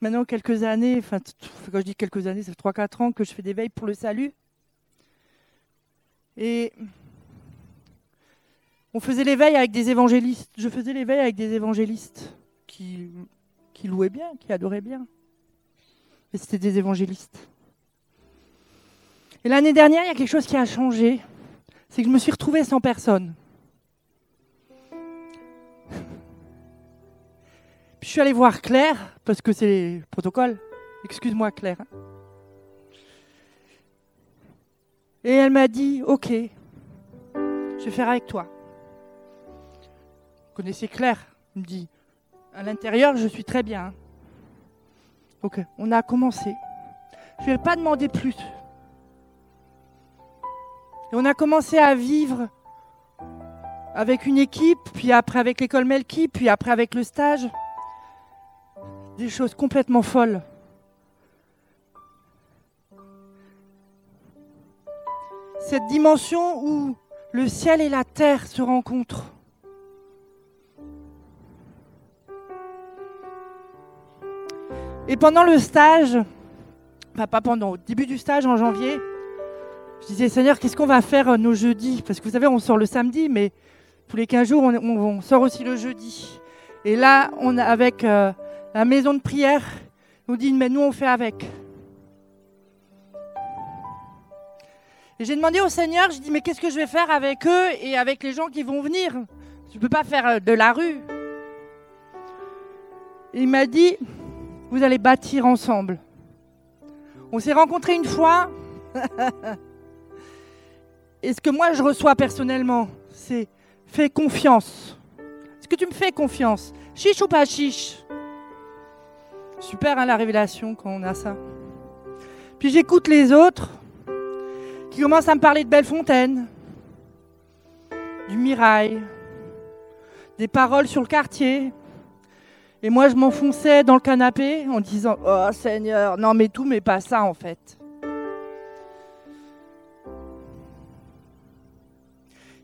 maintenant quelques années, quand je dis quelques années, ça fait 3-4 ans que je fais des veilles pour le salut. Et on faisait les veilles avec des évangélistes. Je faisais les veilles avec des évangélistes qui, qui louaient bien, qui adoraient bien. Et c'était des évangélistes. Et l'année dernière, il y a quelque chose qui a changé. C'est que je me suis retrouvée sans personne. Puis je suis allée voir Claire, parce que c'est le protocole. Excuse-moi Claire. Et elle m'a dit, ok, je vais faire avec toi. Vous connaissez Claire Elle me dit, à l'intérieur, je suis très bien. Ok, on a commencé. Je ne vais pas demander plus. Et on a commencé à vivre avec une équipe, puis après avec l'école Melki, puis après avec le stage. Des choses complètement folles. Cette dimension où le ciel et la terre se rencontrent. Et pendant le stage, enfin pas pendant, au début du stage en janvier, je disais Seigneur, qu'est-ce qu'on va faire euh, nos jeudis? Parce que vous savez, on sort le samedi, mais tous les 15 jours, on, sort aussi le jeudi. Et là, on avec euh, la maison de prière, on dit mais nous on fait avec. Et j'ai demandé au Seigneur, je dis mais qu'est-ce que je vais faire avec eux et avec les gens qui vont venir? Je ne peux pas faire euh, de la rue. Et il m'a dit, vous allez bâtir ensemble. On s'est rencontrés une fois. et ce que moi je reçois personnellement, c'est fais confiance. Est-ce que tu me fais confiance? Chiche ou pas chiche? Super hein, la révélation quand on a ça. Puis j'écoute les autres qui commencent à me parler de Bellefontaine, du Mirail, des paroles sur le quartier. Et moi, je m'enfonçais dans le canapé en disant Oh Seigneur, non, mais tout, mais pas ça en fait.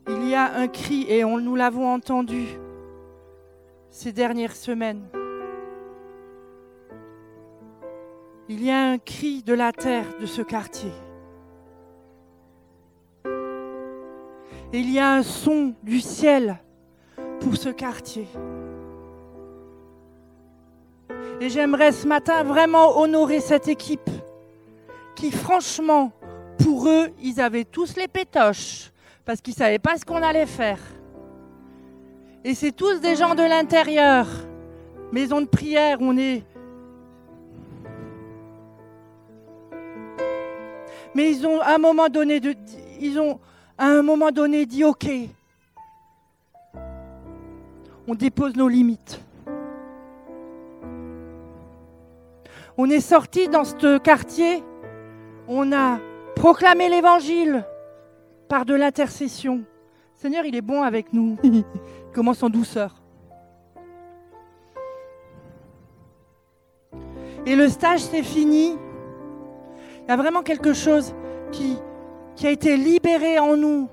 Il y a un cri, et on, nous l'avons entendu ces dernières semaines. Il y a un cri de la terre de ce quartier. Il y a un son du ciel pour ce quartier. Et j'aimerais ce matin vraiment honorer cette équipe qui, franchement, pour eux, ils avaient tous les pétoches parce qu'ils ne savaient pas ce qu'on allait faire. Et c'est tous des gens de l'intérieur. Maison de prière, on est... Mais ils ont à un moment donné, de, ils ont à un moment donné dit OK. On dépose nos limites. On est sorti dans ce quartier, on a proclamé l'évangile par de l'intercession. Seigneur, il est bon avec nous. il commence en douceur. Et le stage, c'est fini. Il y a vraiment quelque chose qui, a été libéré en nous.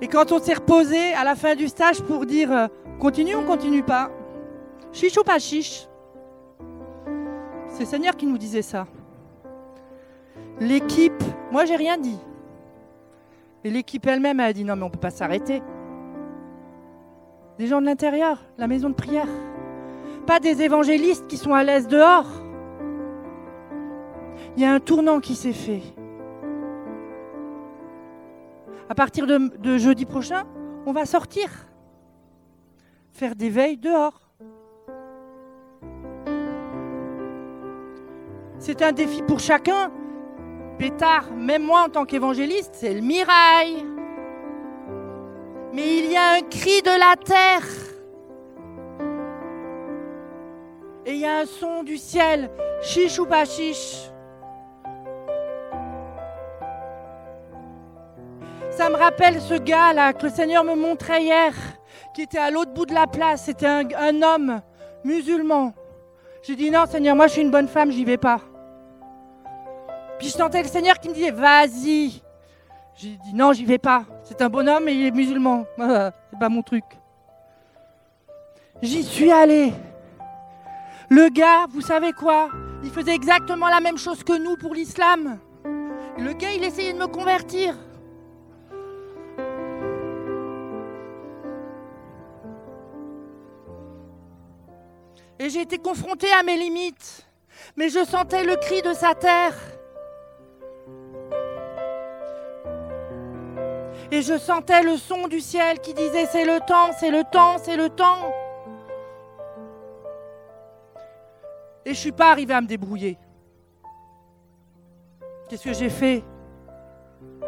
Et quand on s'est reposé à la fin du stage pour dire euh, continue ou on continue pas Chiche ou pas chiche C'est Seigneur qui nous disait ça. L'équipe, moi j'ai rien dit. Et l'équipe elle-même a dit non mais on ne peut pas s'arrêter. Des gens de l'intérieur, la maison de prière. Pas des évangélistes qui sont à l'aise dehors. Il y a un tournant qui s'est fait. À partir de, jeudi prochain, on va sortir. Faire des veilles dehors. C'est un défi pour chacun. Pétard, même moi en tant qu'évangéliste, c'est le mirail. Mais il y a un cri de la terre. Il y a un son du ciel, chiche ou pas chiche? Ça me rappelle ce gars-là que le Seigneur me montrait hier, qui était à l'autre bout de la place. C'était un, un homme musulman. J'ai dit non, Seigneur, moi je suis une bonne femme, j'y vais pas. Puis je sentais le Seigneur qui me disait vas-y. J'ai dit non, j'y vais pas. C'est un bonhomme et il est musulman. C'est pas mon truc. J'y suis allé. Le gars, vous savez quoi? Il faisait exactement la même chose que nous pour l'islam. Le gars, il essayait de me convertir. Et j'ai été confrontée à mes limites. Mais je sentais le cri de sa terre. Et je sentais le son du ciel qui disait c'est le temps, c'est le temps, c'est le temps. Et je ne suis pas arrivée à me débrouiller. Qu'est-ce que j'ai fait?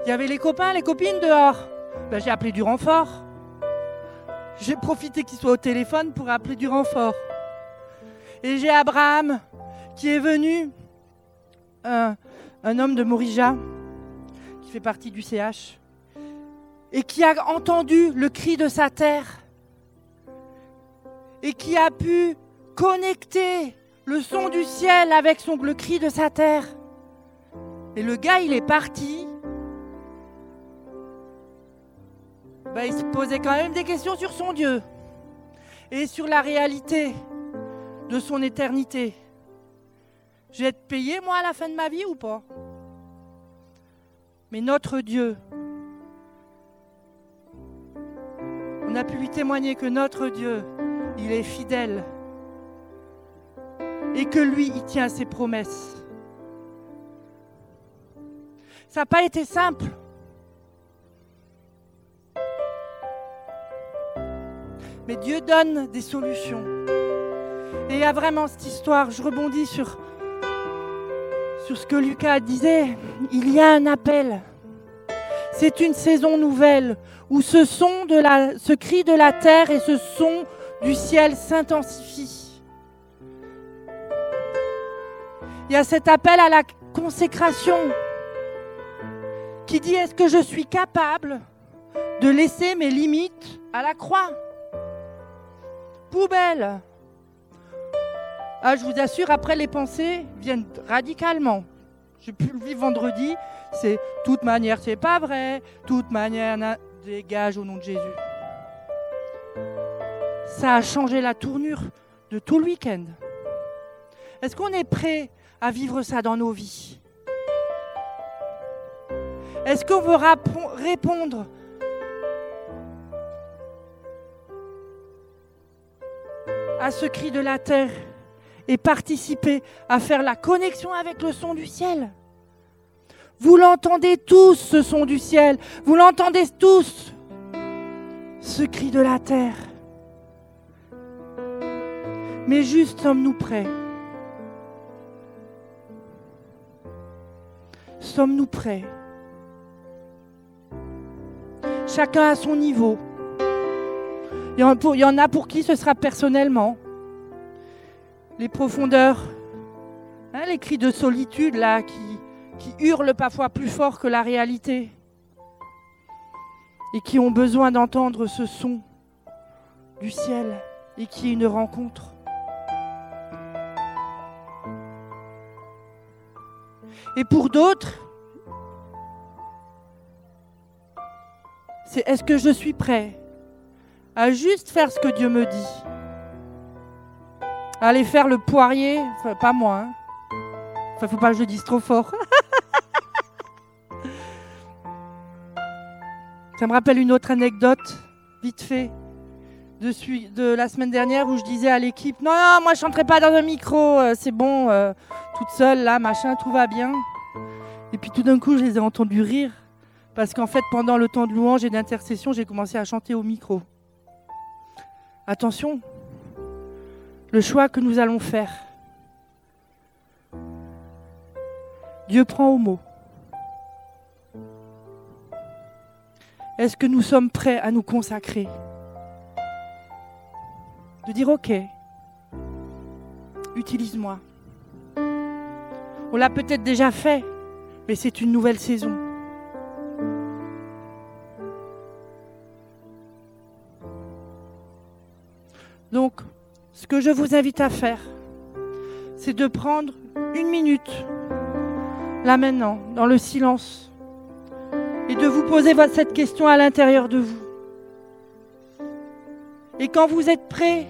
Il y avait les copains, les copines dehors. Ben, j'ai appelé du renfort. J'ai profité qu'ils soient au téléphone pour appeler du renfort. Et j'ai Abraham qui est venu, un homme de Morija, qui fait partie du CH, et qui a entendu le cri de sa terre, et qui a pu connecter le son du ciel avec son, le cri de sa terre. Et le gars, il est parti. Ben, il se posait quand même des questions sur son Dieu et sur la réalité de son éternité. Je vais être payé, moi, à la fin de ma vie ou pas? Mais notre Dieu, on a pu lui témoigner que notre Dieu, il est fidèle et que lui, il tient ses promesses. Ça n'a pas été simple. Mais Dieu donne des solutions. Et il y a vraiment cette histoire, je rebondis sur, sur ce que Lucas disait, il y a un appel. C'est une saison nouvelle où ce son ce cri de la terre et ce son du ciel s'intensifient. Il y a cet appel à la consécration qui dit est-ce que je suis capable de laisser mes limites à la croix? Poubelle ah, je vous assure, après les pensées viennent radicalement. J'ai pu le vivre vendredi, c'est toute manière, c'est pas vrai, toute manière, dégage au nom de Jésus. Ça a changé la tournure de tout le week-end. Est-ce qu'on est prêt à vivre ça dans nos vies Est-ce qu'on veut répondre? À ce cri de la terre et participer à faire la connexion avec le son du ciel Vous l'entendez tous, ce son du ciel. Vous l'entendez tous, ce cri de la terre. Mais juste sommes-nous prêts Sommes-nous prêts? Chacun à son niveau. Il y, en, a pour qui ce sera personnellement. Les profondeurs, hein, les cris de solitude là qui, qui hurlent parfois plus fort que la réalité et qui ont besoin d'entendre ce son du ciel et qui est une rencontre. Et pour d'autres, c'est est-ce que je suis prêt à juste faire ce que Dieu me dit? Aller faire le poirier, pas moi. Hein. Enfin, faut pas que je le dise trop fort. Ça me rappelle une autre anecdote, vite fait, de la semaine dernière où je disais à l'équipe Non, non, moi je chanterai pas dans un micro, euh, c'est bon, euh, toute seule là, machin, tout va bien. Et puis tout d'un coup, je les ai entendus rire parce qu'en fait, pendant le temps de louange et d'intercession, j'ai commencé à chanter au micro. Attention, le choix que nous allons faire. Dieu prend au mot. Est-ce que nous sommes prêts à nous consacrer? De dire ok, utilise-moi. On l'a peut-être déjà fait, mais c'est une nouvelle saison. Donc, ce que je vous invite à faire, c'est de prendre une minute, là maintenant, dans le silence, et de vous poser cette question à l'intérieur de vous. Et quand vous êtes prêt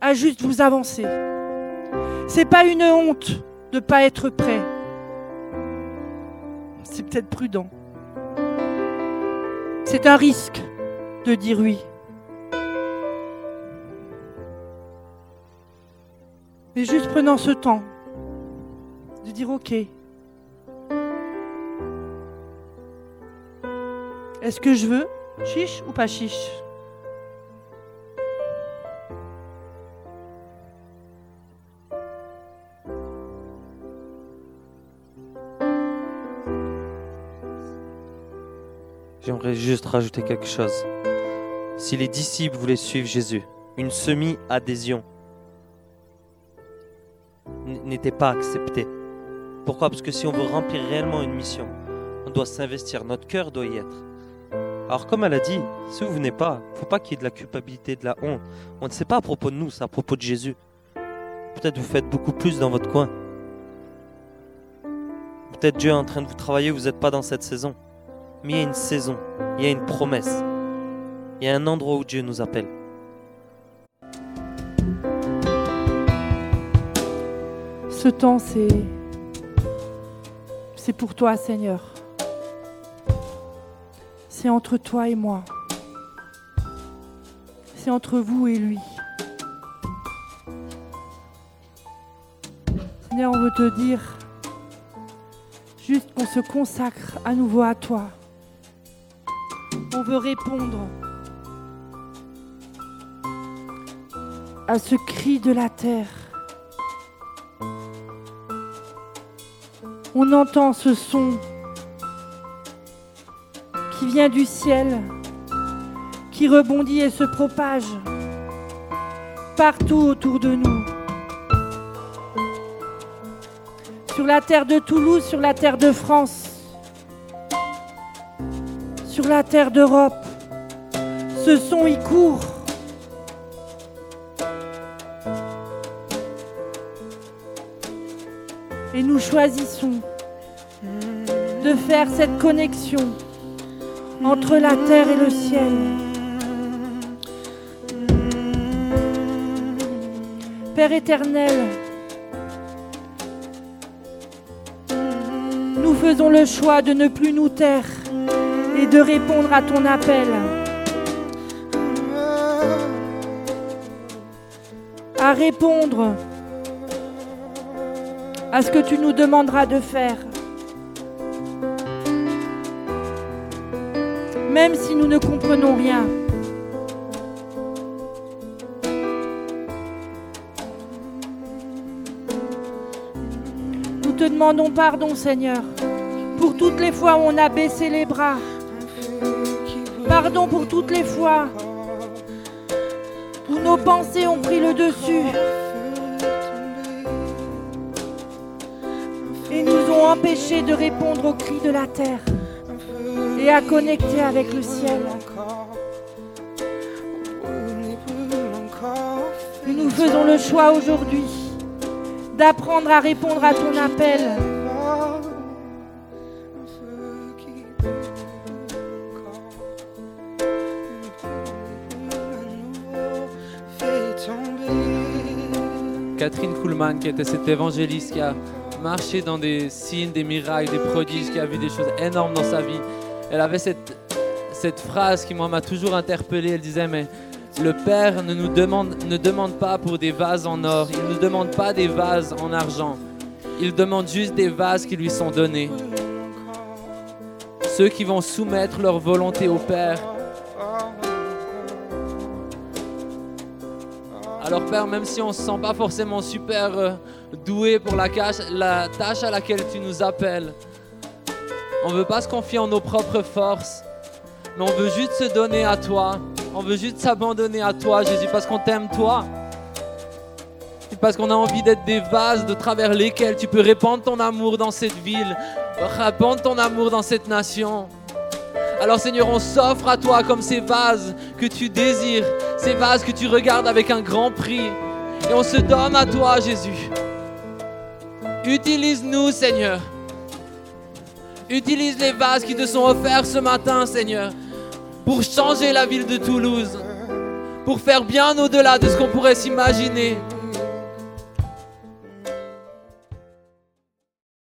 à juste vous avancer, c'est pas une honte de pas être prêt. C'est peut-être prudent. C'est un risque de dire oui. Mais juste prenant ce temps de dire ok. Est-ce que je veux chiche ou pas chiche? J'aimerais juste rajouter quelque chose. Si les disciples voulaient suivre Jésus, une semi-adhésion n'était pas acceptée. Pourquoi? Parce que si on veut remplir réellement une mission, on doit s'investir, notre cœur doit y être. Alors comme elle a dit, si vous venez pas, faut pas qu'il y ait de la culpabilité, de la honte. On ne sait pas à propos de nous, c'est à propos de Jésus. Peut-être vous faites beaucoup plus dans votre coin. Peut-être Dieu est en train de vous travailler, vous n'êtes pas dans cette saison. Mais il y a une saison, il y a une promesse. Il y a un endroit où Dieu nous appelle. Ce temps, c'est. C'est pour toi, Seigneur. C'est entre toi et moi. C'est entre vous et lui. Seigneur, on veut te dire juste qu'on se consacre à nouveau à toi. On veut répondre à ce cri de la terre. On entend ce son qui vient du ciel, qui rebondit et se propage partout autour de nous. Sur la terre de Toulouse, sur la terre de France, sur la terre d'Europe, ce son y court. Choisissons de faire cette connexion entre la terre et le ciel. Père éternel, nous faisons le choix de ne plus nous taire et de répondre à ton appel. À répondre à ce que tu nous demanderas de faire. Même si nous ne comprenons rien. Nous te demandons pardon, Seigneur, pour toutes les fois où on a baissé les bras. Pardon pour toutes les fois où nos pensées ont pris le dessus empêchés de répondre aux cris de la terre et à connecter avec le ciel. Nous faisons le choix aujourd'hui d'apprendre à répondre à ton appel. Catherine Kuhlman, qui était cette évangéliste qui a marché dans des signes, des miracles, des prodiges, qui a vu des choses énormes dans sa vie. Elle avait cette, phrase qui m'a toujours interpellé. Elle disait mais le Père ne nous demande, pas pour des vases en or, il ne nous demande pas des vases en argent. Il demande juste des vases qui lui sont donnés. Ceux qui vont soumettre leur volonté au Père. Alors Père, même si on ne se sent pas forcément super euh, doué pour la, la tâche à laquelle tu nous appelles, on ne veut pas se confier en nos propres forces, mais on veut juste se donner à toi. On veut juste s'abandonner à toi, Jésus, parce qu'on t'aime toi. Et parce qu'on a envie d'être des vases de travers lesquels tu peux répandre ton amour dans cette ville, répandre ton amour dans cette nation. Alors Seigneur, on s'offre à toi comme ces vases que tu désires, ces vases que tu regardes avec un grand prix. Et on se donne à toi, Jésus. Utilise-nous, Seigneur. Utilise les vases qui te sont offerts ce matin, Seigneur, pour changer la ville de Toulouse, pour faire bien au-delà de ce qu'on pourrait s'imaginer.